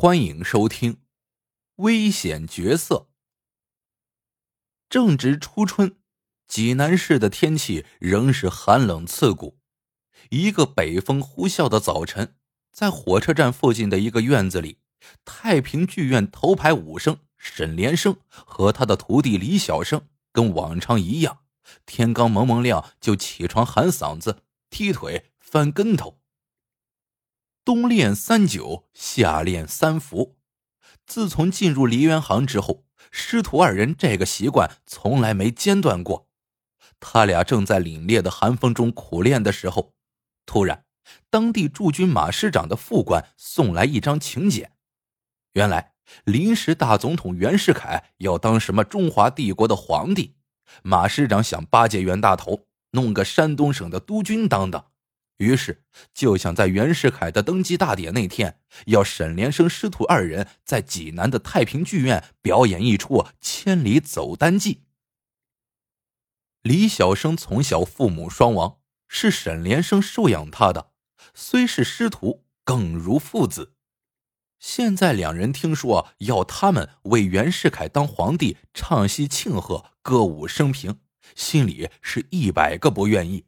欢迎收听《危险角色》。正值初春，济南市的天气仍是寒冷刺骨。一个北风呼啸的早晨，在火车站附近的一个院子里，太平剧院头牌武生沈连生和他的徒弟李小生，跟往常一样，天刚蒙蒙亮就起床喊嗓子、踢腿、翻跟头。冬练三九，夏练三伏。自从进入梨园行之后，师徒二人这个习惯从来没间断过。他俩正在凛冽的寒风中苦练的时候，突然，当地驻军马师长的副官送来一张请柬。原来，临时大总统袁世凯要当什么中华帝国的皇帝，马师长想巴结袁大头，弄个山东省的督军当当。于是就想在袁世凯的登基大典那天，要沈连生师徒二人在济南的太平剧院表演一出《千里走单骑》。李小生从小父母双亡，是沈连生收养他的，虽是师徒，更如父子。现在两人听说要他们为袁世凯当皇帝唱戏庆贺、歌舞升平，心里是一百个不愿意。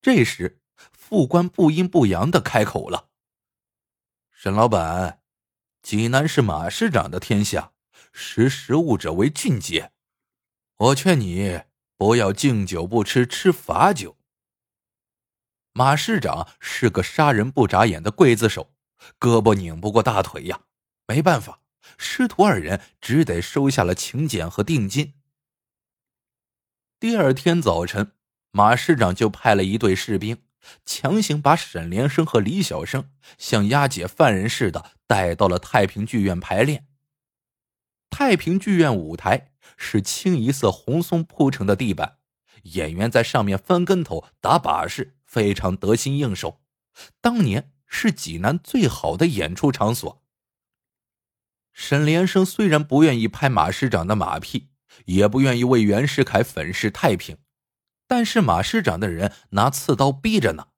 这时。副官不阴不阳的开口了：“沈老板，济南是马师长的天下，识时务者为俊杰。我劝你不要敬酒不吃吃罚酒。”马师长是个杀人不眨眼的刽子手，胳膊拧不过大腿呀。没办法，师徒二人只得收下了请柬和定金。第二天早晨，马师长就派了一队士兵。强行把沈连生和李小生像押解犯人似的带到了太平剧院排练。太平剧院舞台是清一色红松铺成的地板，演员在上面翻跟头、打把式，非常得心应手。当年是济南最好的演出场所。沈连生虽然不愿意拍马师长的马屁，也不愿意为袁世凯粉饰太平。但是马师长的人拿刺刀逼着呢。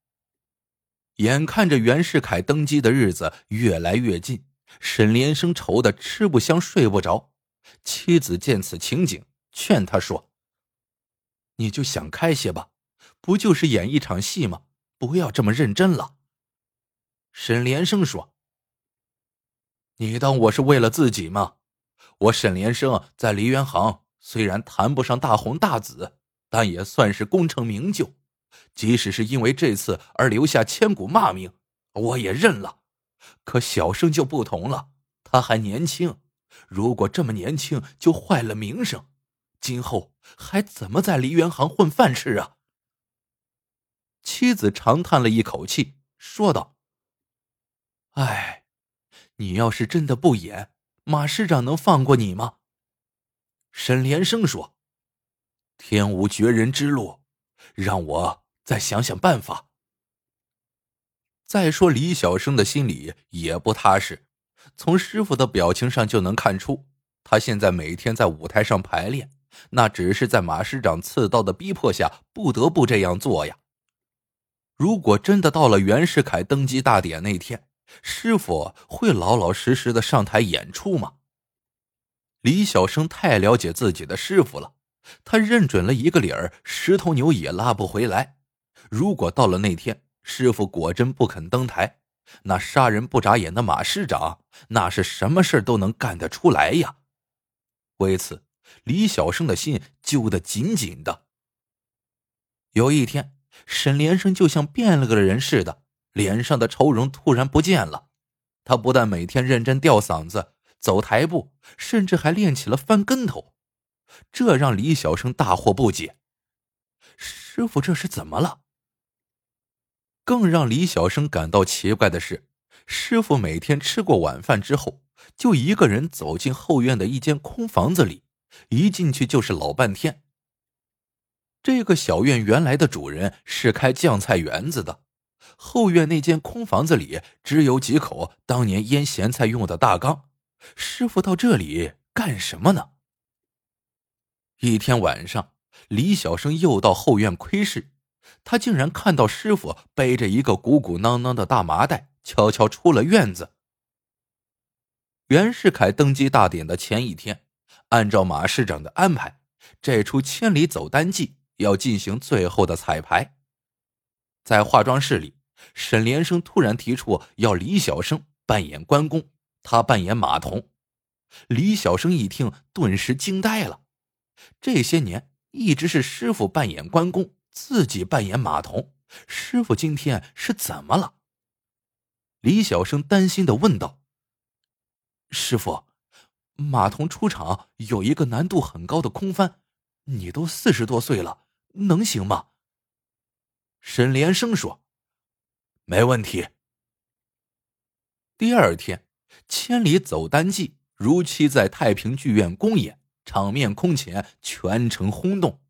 眼看着袁世凯登基的日子越来越近，沈连生愁得吃不香睡不着。妻子见此情景，劝他说：“你就想开些吧，不就是演一场戏吗？不要这么认真了。”沈连生说：“你当我是为了自己吗？我沈连生在梨园行虽然谈不上大红大紫。”但也算是功成名就，即使是因为这次而留下千古骂名，我也认了。可小生就不同了，他还年轻，如果这么年轻就坏了名声，今后还怎么在梨园行混饭吃啊？妻子长叹了一口气，说道：“哎，你要是真的不演，马师长能放过你吗？”沈连生说。天无绝人之路，让我再想想办法。再说李小生的心里也不踏实，从师傅的表情上就能看出，他现在每天在舞台上排练，那只是在马师长刺刀的逼迫下不得不这样做呀。如果真的到了袁世凯登基大典那天，师傅会老老实实的上台演出吗？李小生太了解自己的师傅了。他认准了一个理儿，十头牛也拉不回来。如果到了那天，师傅果真不肯登台，那杀人不眨眼的马师长，那是什么事都能干得出来呀。为此，李小生的心揪得紧紧的。有一天，沈连生就像变了个人似的，脸上的愁容突然不见了。他不但每天认真吊嗓子、走台步，甚至还练起了翻跟头。这让李小生大惑不解，师傅这是怎么了？更让李小生感到奇怪的是，师傅每天吃过晚饭之后，就一个人走进后院的一间空房子里，一进去就是老半天。这个小院原来的主人是开酱菜园子的，后院那间空房子里只有几口当年腌咸菜用的大缸，师傅到这里干什么呢？一天晚上，李小生又到后院窥视，他竟然看到师傅背着一个鼓鼓囊囊的大麻袋，悄悄出了院子。袁世凯登基大典的前一天，按照马市长的安排，这出千里走单骑要进行最后的彩排。在化妆室里，沈连生突然提出要李小生扮演关公，他扮演马童。李小生一听，顿时惊呆了。这些年一直是师傅扮演关公，自己扮演马童，师傅今天是怎么了？李小生担心的问道。师傅，马童出场有一个难度很高的空翻，你都四十多岁了，能行吗？沈连生说：“没问题。”第二天，千里走单骑如期在太平剧院公演，场面空前，全城轰动。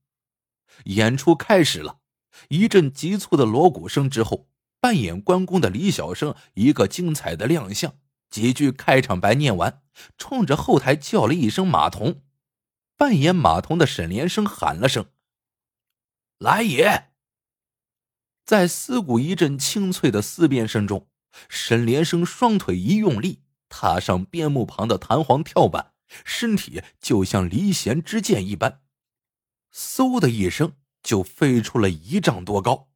演出开始了，一阵急促的锣鼓声之后，扮演关公的李小生一个精彩的亮相。几句开场白念完，冲着后台叫了一声“马童”，扮演马童的沈连生喊了声：“来也！”在嘶鼓一阵清脆的嘶鞭声中，沈连生双腿一用力，踏上边幕旁的弹簧跳板，身体就像离弦之箭一般，嗖的一声就飞出了一丈多高。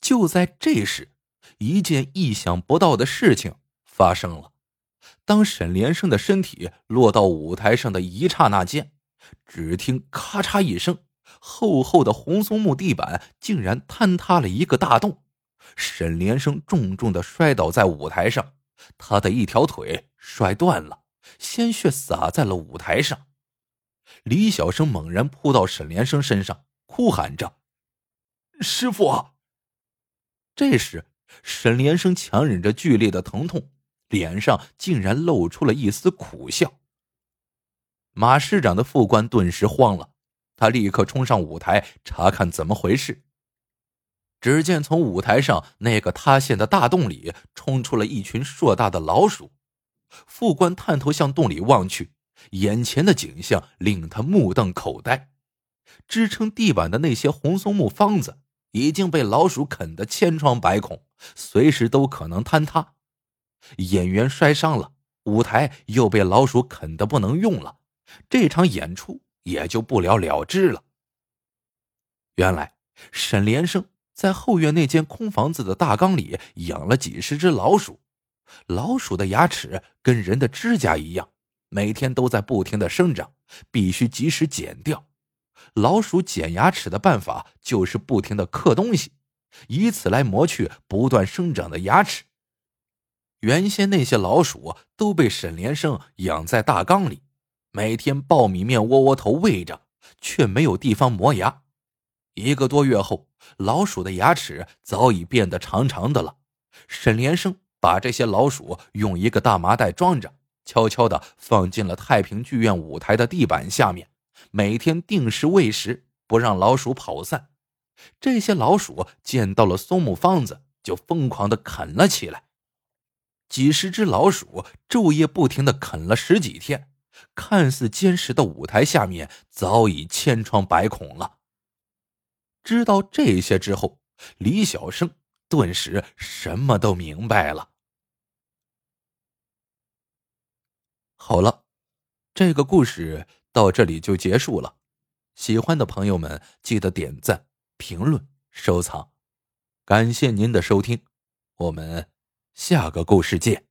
就在这时，一件意想不到的事情。发生了。当沈连生的身体落到舞台上的一刹那间，只听咔嚓一声，厚厚的红松木地板竟然坍塌了一个大洞。沈连生重重的摔倒在舞台上，他的一条腿摔断了，鲜血洒在了舞台上。李小生猛然扑到沈连生身上，哭喊着：“师傅！”这时，沈连生强忍着剧烈的疼痛。脸上竟然露出了一丝苦笑。马师长的副官顿时慌了，他立刻冲上舞台查看怎么回事。只见从舞台上那个塌陷的大洞里冲出了一群硕大的老鼠。副官探头向洞里望去，眼前的景象令他目瞪口呆。支撑地板的那些红松木方子已经被老鼠啃得千疮百孔，随时都可能坍塌。演员摔伤了，舞台又被老鼠啃得不能用了，这场演出也就不了了之了。原来沈连生在后院那间空房子的大缸里养了几十只老鼠，老鼠的牙齿跟人的指甲一样，每天都在不停的生长，必须及时剪掉。老鼠剪牙齿的办法就是不停的刻东西，以此来磨去不断生长的牙齿。原先那些老鼠都被沈连生养在大缸里，每天苞米面窝窝头喂着，却没有地方磨牙。一个多月后，老鼠的牙齿早已变得长长的了。沈连生把这些老鼠用一个大麻袋装着，悄悄的放进了太平剧院舞台的地板下面，每天定时喂食，不让老鼠跑散。这些老鼠见到了松木方子，就疯狂的啃了起来。几十只老鼠昼夜不停的啃了十几天，看似坚实的舞台下面早已千疮百孔了。知道这些之后，李小生顿时什么都明白了。好了，这个故事到这里就结束了。喜欢的朋友们记得点赞、评论、收藏，感谢您的收听，我们。下个故事见。